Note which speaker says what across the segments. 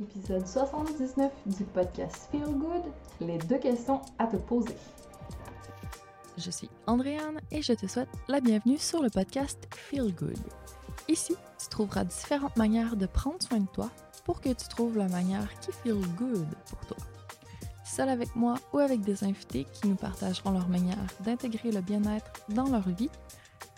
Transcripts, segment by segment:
Speaker 1: Épisode 79 du podcast Feel Good, les deux questions à te poser.
Speaker 2: Je suis Andréane et je te souhaite la bienvenue sur le podcast Feel Good. Ici, tu trouveras différentes manières de prendre soin de toi pour que tu trouves la manière qui feel good pour toi. Seul avec moi ou avec des invités qui nous partageront leur manière d'intégrer le bien-être dans leur vie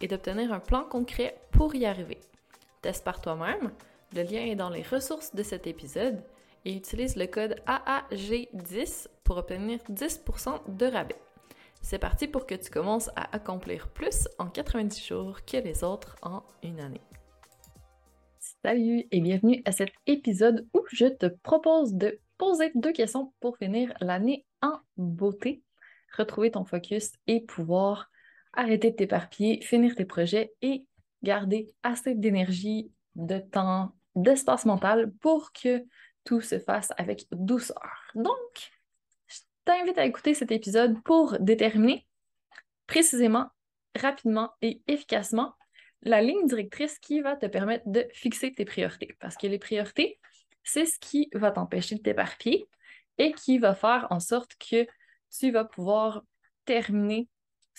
Speaker 1: et d'obtenir un plan concret pour y arriver. Teste par toi-même, le lien est dans les ressources de cet épisode et utilise le code AAG10 pour obtenir 10% de rabais. C'est parti pour que tu commences à accomplir plus en 90 jours que les autres en une année. Salut et bienvenue à cet épisode où je te propose de poser deux questions pour finir l'année en beauté, retrouver ton focus et pouvoir arrêter de t'éparpiller, finir tes projets et garder assez d'énergie, de temps, d'espace mental pour que tout se fasse avec douceur. Donc, je t'invite à écouter cet épisode pour déterminer précisément, rapidement et efficacement la ligne directrice qui va te permettre de fixer tes priorités. Parce que les priorités, c'est ce qui va t'empêcher de t'éparpiller et qui va faire en sorte que tu vas pouvoir terminer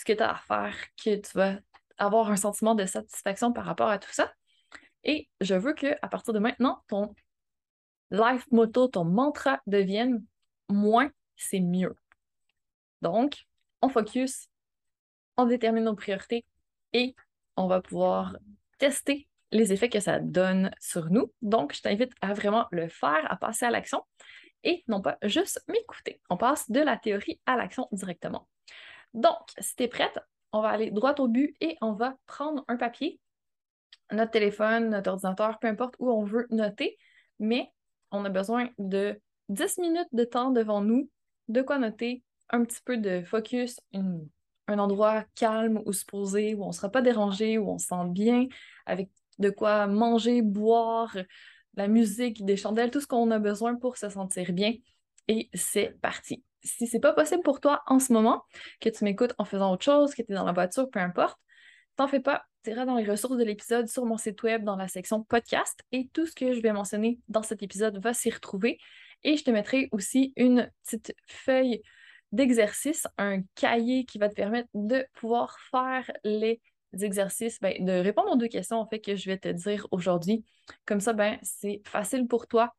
Speaker 1: ce que tu as à faire, que tu vas avoir un sentiment de satisfaction par rapport à tout ça. Et je veux que à partir de maintenant, ton life motto, ton mantra devienne moins, c'est mieux. Donc, on focus, on détermine nos priorités et on va pouvoir tester les effets que ça donne sur nous. Donc, je t'invite à vraiment le faire, à passer à l'action et non pas juste m'écouter. On passe de la théorie à l'action directement. Donc, si tu es prête, on va aller droit au but et on va prendre un papier, notre téléphone, notre ordinateur, peu importe où on veut noter, mais on a besoin de 10 minutes de temps devant nous, de quoi noter, un petit peu de focus, un endroit calme où se poser, où on ne sera pas dérangé, où on se sent bien, avec de quoi manger, boire, la musique, des chandelles, tout ce qu'on a besoin pour se sentir bien. Et c'est parti si c'est pas possible pour toi en ce moment, que tu m'écoutes en faisant autre chose, que tu es dans la voiture, peu importe, t'en fais pas. Tu iras dans les ressources de l'épisode sur mon site web dans la section podcast et tout ce que je vais mentionner dans cet épisode va s'y retrouver. Et je te mettrai aussi une petite feuille d'exercice, un cahier qui va te permettre de pouvoir faire les exercices, ben, de répondre aux deux questions en fait que je vais te dire aujourd'hui. Comme ça, ben, c'est facile pour toi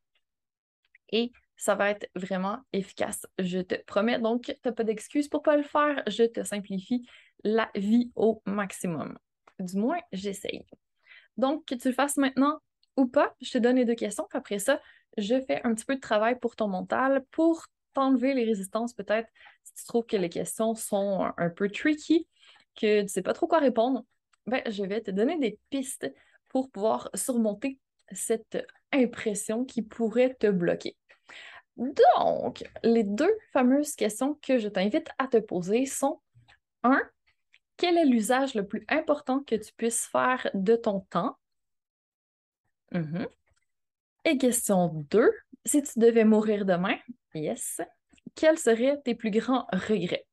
Speaker 1: et ça va être vraiment efficace, je te promets. Donc, tu n'as pas d'excuses pour ne pas le faire. Je te simplifie la vie au maximum. Du moins, j'essaye. Donc, que tu le fasses maintenant ou pas, je te donne les deux questions. après ça, je fais un petit peu de travail pour ton mental, pour t'enlever les résistances peut-être si tu trouves que les questions sont un peu tricky, que tu ne sais pas trop quoi répondre. Ben, je vais te donner des pistes pour pouvoir surmonter cette impression qui pourrait te bloquer. Donc, les deux fameuses questions que je t'invite à te poser sont 1. Quel est l'usage le plus important que tu puisses faire de ton temps? Mhm. Et question 2. Si tu devais mourir demain, yes, quels seraient tes plus grands regrets?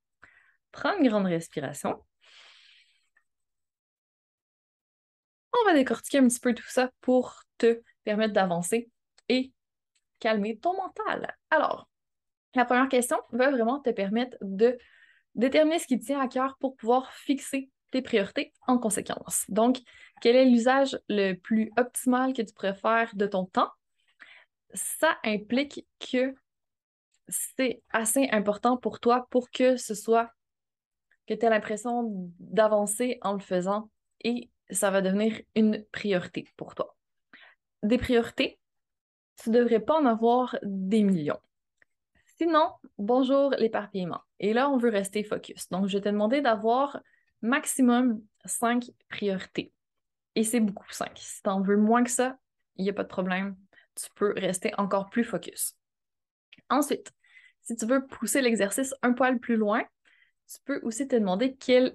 Speaker 1: Prends une grande respiration. On va décortiquer un petit peu tout ça pour te permettre d'avancer et calmer ton mental. Alors, la première question va vraiment te permettre de déterminer ce qui tient à cœur pour pouvoir fixer tes priorités en conséquence. Donc, quel est l'usage le plus optimal que tu préfères de ton temps? ça implique que c'est assez important pour toi pour que ce soit que tu aies l'impression d'avancer en le faisant et ça va devenir une priorité pour toi. Des priorités, tu ne devrais pas en avoir des millions. Sinon, bonjour l'éparpillement. Et là, on veut rester focus. Donc, je vais te demander d'avoir maximum cinq priorités. Et c'est beaucoup cinq. Si tu en veux moins que ça, il n'y a pas de problème. Tu peux rester encore plus focus. Ensuite, si tu veux pousser l'exercice un poil plus loin, tu peux aussi te demander quel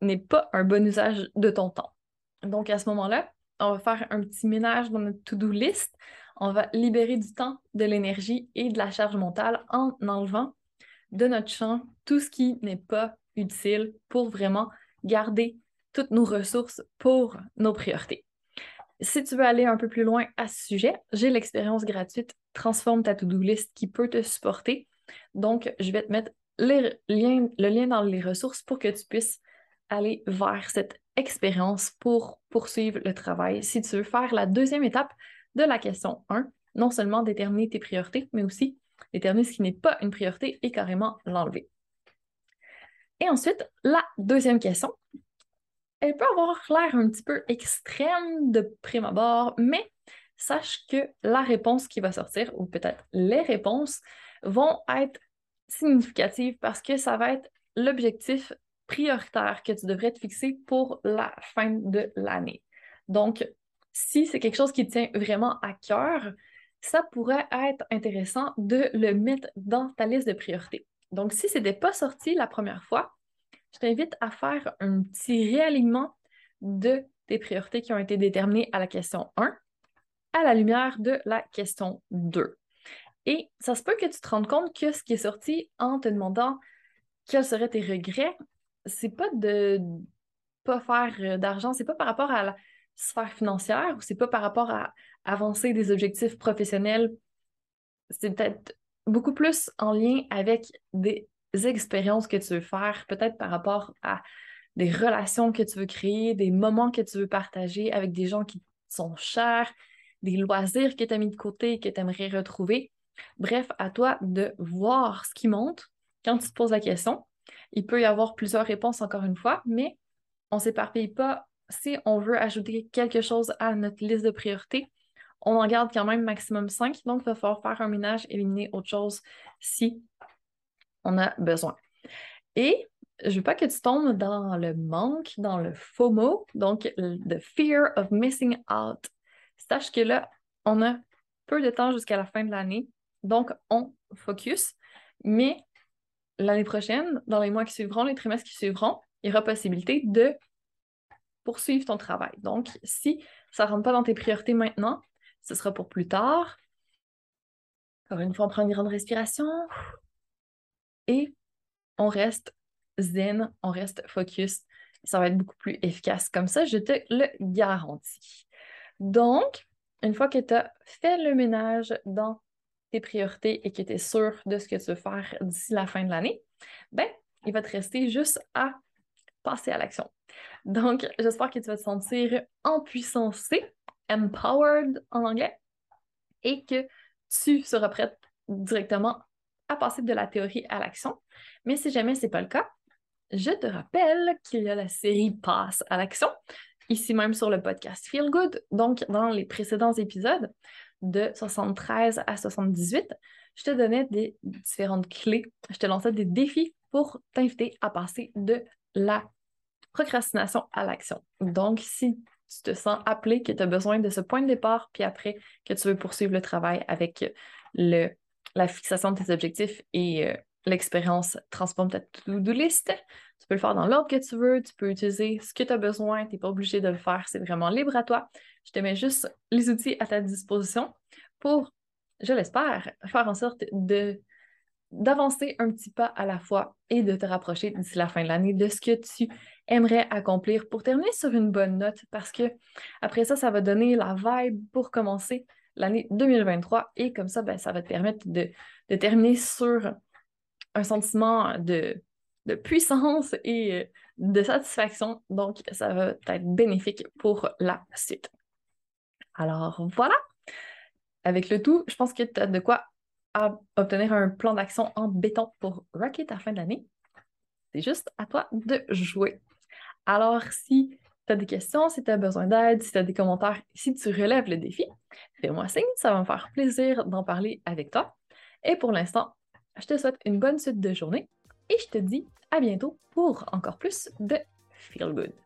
Speaker 1: n'est pas un bon usage de ton temps. Donc, à ce moment-là, on va faire un petit ménage dans notre to-do list. On va libérer du temps, de l'énergie et de la charge mentale en enlevant de notre champ tout ce qui n'est pas utile pour vraiment garder toutes nos ressources pour nos priorités. Si tu veux aller un peu plus loin à ce sujet, j'ai l'expérience gratuite Transforme ta to-do list qui peut te supporter. Donc, je vais te mettre le lien dans les ressources pour que tu puisses aller vers cette expérience pour poursuivre le travail. Si tu veux faire la deuxième étape de la question 1, non seulement déterminer tes priorités, mais aussi déterminer ce qui n'est pas une priorité et carrément l'enlever. Et ensuite, la deuxième question, elle peut avoir l'air un petit peu extrême de prime abord, mais sache que la réponse qui va sortir, ou peut-être les réponses, vont être significatives parce que ça va être l'objectif prioritaire que tu devrais te fixer pour la fin de l'année. Donc, si c'est quelque chose qui tient vraiment à cœur, ça pourrait être intéressant de le mettre dans ta liste de priorités. Donc, si ce n'était pas sorti la première fois, je t'invite à faire un petit réalignement de tes priorités qui ont été déterminées à la question 1 à la lumière de la question 2. Et ça se peut que tu te rendes compte que ce qui est sorti en te demandant quels seraient tes regrets, c'est pas de pas faire euh, d'argent, c'est pas par rapport à la sphère financière ou c'est pas par rapport à avancer des objectifs professionnels. C'est peut-être beaucoup plus en lien avec des expériences que tu veux faire, peut-être par rapport à des relations que tu veux créer, des moments que tu veux partager avec des gens qui sont chers, des loisirs que tu as mis de côté et que tu aimerais retrouver. Bref, à toi de voir ce qui monte quand tu te poses la question. Il peut y avoir plusieurs réponses encore une fois, mais on ne s'éparpille pas. Si on veut ajouter quelque chose à notre liste de priorités, on en garde quand même maximum 5, donc il va falloir faire un ménage, éliminer autre chose si on a besoin. Et je veux pas que tu tombes dans le manque, dans le FOMO, donc the fear of missing out. Sache que là, on a peu de temps jusqu'à la fin de l'année, donc on focus, mais l'année prochaine, dans les mois qui suivront, les trimestres qui suivront, il y aura possibilité de poursuivre ton travail. Donc, si ça ne rentre pas dans tes priorités maintenant, ce sera pour plus tard. Encore une fois, on prend une grande respiration et on reste zen, on reste focus. Ça va être beaucoup plus efficace comme ça, je te le garantis. Donc, une fois que tu as fait le ménage dans tes priorités et que tu es sûr de ce que tu veux faire d'ici la fin de l'année, ben, il va te rester juste à passer à l'action. Donc, j'espère que tu vas te sentir en puissance empowered en anglais, et que tu seras prête directement à passer de la théorie à l'action. Mais si jamais ce n'est pas le cas, je te rappelle qu'il y a la série Passe à l'action, ici même sur le podcast Feel Good. Donc, dans les précédents épisodes de 73 à 78, je te donnais des différentes clés, je te lançais des défis pour t'inviter à passer de la procrastination à l'action. Donc, si tu te sens appelé, que tu as besoin de ce point de départ, puis après que tu veux poursuivre le travail avec le, la fixation de tes objectifs et euh, l'expérience transforme ta to-do list. Tu peux le faire dans l'ordre que tu veux, tu peux utiliser ce que tu as besoin, tu n'es pas obligé de le faire, c'est vraiment libre à toi. Je te mets juste les outils à ta disposition pour, je l'espère, faire en sorte de d'avancer un petit pas à la fois et de te rapprocher d'ici la fin de l'année de ce que tu aimerais accomplir pour terminer sur une bonne note parce que après ça, ça va donner la vibe pour commencer l'année 2023 et comme ça, ben, ça va te permettre de, de terminer sur un sentiment de, puissance et euh, de satisfaction. Donc, ça va être bénéfique pour la suite. Alors, voilà. Avec le tout, je pense que tu as de quoi obtenir un plan d'action en béton pour Rocket à fin de l'année. C'est juste à toi de jouer. Alors, si tu as des questions, si tu as besoin d'aide, si tu as des commentaires, si tu relèves le défi, fais-moi signe, ça va me faire plaisir d'en parler avec toi. Et pour l'instant, je te souhaite une bonne suite de journée et je te dis à bientôt pour encore plus de Feel Good.